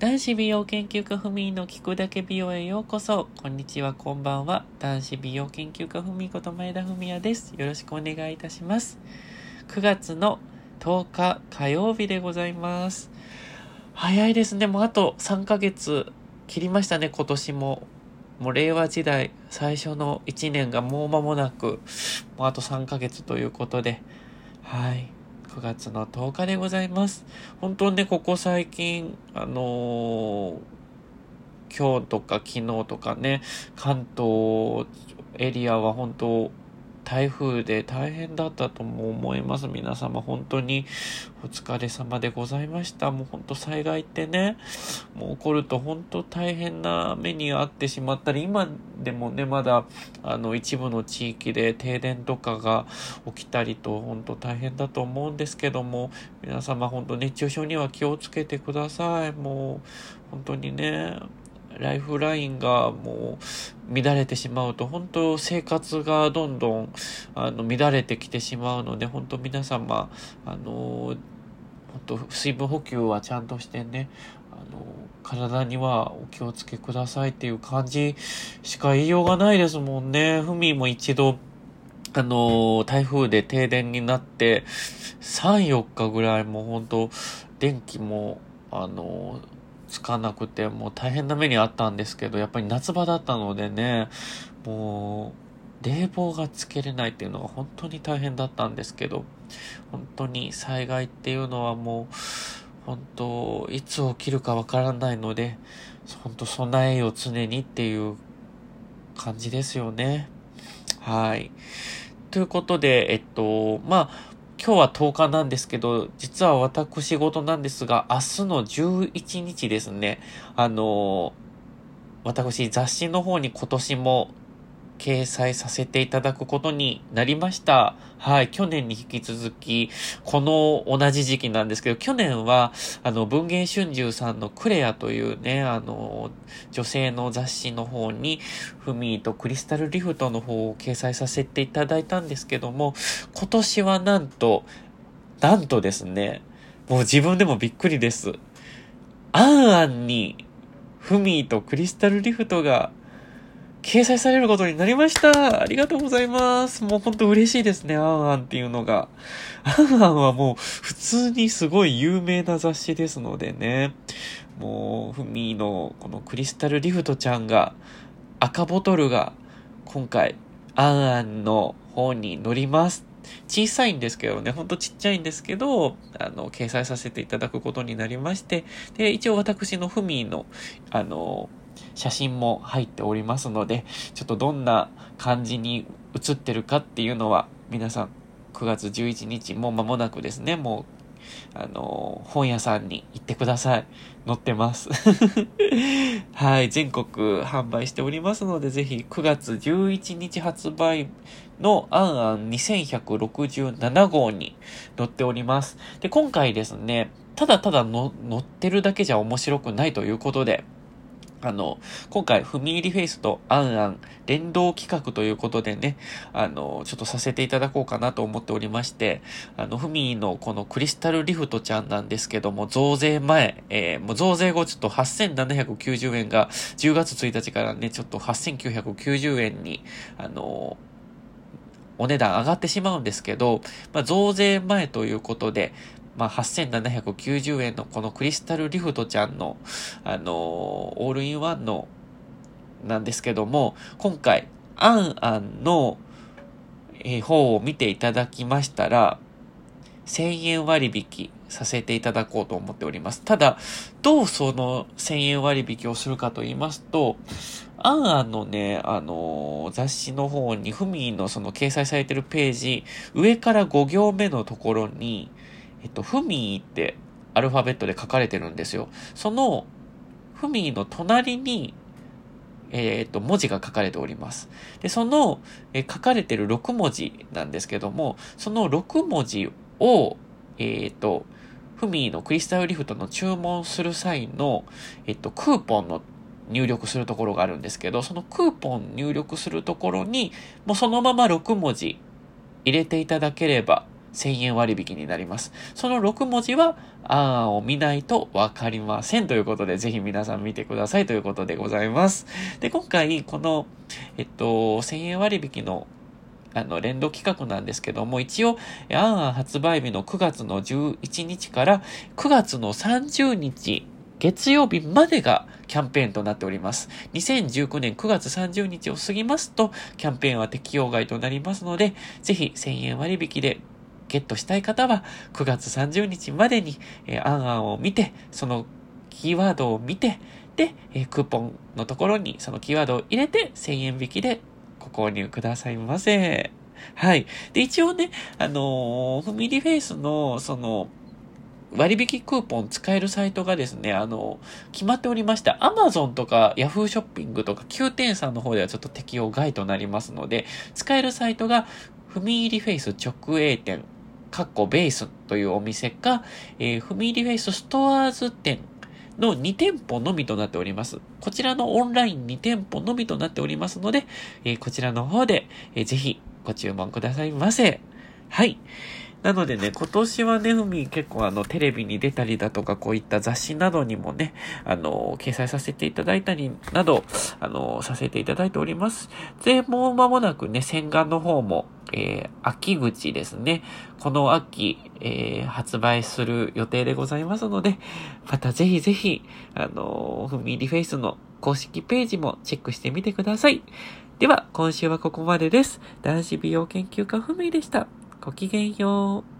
男子美容研究家ふみの聞くだけ美容へようこそ。こんにちは、こんばんは。男子美容研究家ふみこと前田文也です。よろしくお願いいたします。9月の10日火曜日でございます。早いですね。もうあと3ヶ月切りましたね、今年も。もう令和時代最初の1年がもう間もなく、もうあと3ヶ月ということで、はい。9月の10日でございます。本当ね、ここ最近、あのー、今日とか昨日とかね、関東エリアは本当台風で大変だったとも思います。皆様本当にお疲れ様でございました。もう本当災害ってね、もう起こると本当大変な目に遭ってしまったり、今でもね、まだあの一部の地域で停電とかが起きたりと本当大変だと思うんですけども、皆様本当熱中症には気をつけてください。もう本当にね、ライフラインがもう乱れてしまうと、本当生活がどんどんあの乱れてきてしまうので、本当皆様、あの、本当水分補給はちゃんとしてね、あの、体にはお気をつけくださいっていう感じしか言いようがないですもんね。ふみも一度、あの、台風で停電になって、3、4日ぐらいもう本当電気も、あの、つかなくて、もう大変な目にあったんですけど、やっぱり夏場だったのでね、もう、冷房がつけれないっていうのが本当に大変だったんですけど、本当に災害っていうのはもう、本当、いつ起きるかわからないので、本当備えよ常にっていう感じですよね。はい。ということで、えっと、まあ、今日は10日なんですけど、実は私事なんですが、明日の11日ですね、あの、私雑誌の方に今年も掲載させていただくことになりました。はい。去年に引き続き、この同じ時期なんですけど、去年は、あの、文芸春秋さんのクレアというね、あの、女性の雑誌の方に、フミーとクリスタルリフトの方を掲載させていただいたんですけども、今年はなんと、なんとですね、もう自分でもびっくりです。アンアンに、フミーとクリスタルリフトが掲載されることになりました。ありがとうございます。もうほんと嬉しいですね、あんあんっていうのが。あんあんはもう普通にすごい有名な雑誌ですのでね。もう、ふみのこのクリスタルリフトちゃんが、赤ボトルが今回、あんあんの方に乗ります。小さいんですけどね、ほんとちっちゃいんですけど、あの、掲載させていただくことになりまして、で、一応私のふみの、あの、写真も入っておりますので、ちょっとどんな感じに写ってるかっていうのは、皆さん9月11日、もう間もなくですね、もう、あの、本屋さんに行ってください。載ってます。はい、全国販売しておりますので、ぜひ9月11日発売のアンアン2167号に載っております。で、今回ですね、ただただ載ってるだけじゃ面白くないということで、あの、今回、踏み入りフェイスとアンアン連動企画ということでね、あの、ちょっとさせていただこうかなと思っておりまして、あの、ふみのこのクリスタルリフトちゃんなんですけども、増税前、えー、もう増税後ちょっと8790円が10月1日からね、ちょっと8990円に、あの、お値段上がってしまうんですけど、まあ、増税前ということで、まあ、8790円のこのクリスタルリフトちゃんの、あのー、オールインワンの、なんですけども、今回、アンアンの、えー、方を見ていただきましたら、1000円割引させていただこうと思っております。ただ、どうその1000円割引をするかと言いますと、アンアンのね、あのー、雑誌の方に、フミのその掲載されてるページ、上から5行目のところに、えっと、フミーってアルファベットで書かれてるんですよ。その、フミーの隣に、えっと、文字が書かれております。で、その、え書かれてる6文字なんですけども、その6文字を、えっと、フミーのクリスタルリフトの注文する際の、えっと、クーポンの入力するところがあるんですけど、そのクーポン入力するところに、もうそのまま6文字入れていただければ、1000円割引になります。その6文字は、あーを見ないとわかりませんということで、ぜひ皆さん見てくださいということでございます。で、今回、この、えっと、1000円割引のあの、連動企画なんですけども、一応、アンアン発売日の9月の11日から9月の30日、月曜日までがキャンペーンとなっております。2019年9月30日を過ぎますと、キャンペーンは適用外となりますので、ぜひ1000円割引でゲットしたい方は、9月30日までに、えー、アンアンを見て、そのキーワードを見て、で、えー、クーポンのところにそのキーワードを入れて1000円引きでご購入くださいませ。はい。で、一応ね、あのー、フミリフェイスの、その、割引クーポン使えるサイトがですね、あの、決まっておりました。Amazon とか Yahoo ショッピングとか Q 店さんの方ではちょっと適用外となりますので、使えるサイトが、フミィフェイス直営店、カッコベースというお店か、えー、フミィフェイス STORES 店の2店舗のみとなっております。こちらのオンライン2店舗のみとなっておりますので、えー、こちらの方で、えー、ぜひご注文くださいませ。はい。なのでね、今年はね、フミィ結構あの、テレビに出たりだとか、こういった雑誌などにもね、あの、掲載させていただいたりなど、あの、させていただいております。で、もう間もなくね、洗顔の方も、えー、秋口ですね。この秋、えー、発売する予定でございますので、またぜひぜひ、あの、ふみりフェイスの公式ページもチェックしてみてください。では、今週はここまでです。男子美容研究家ふみでした。ごきげんよう。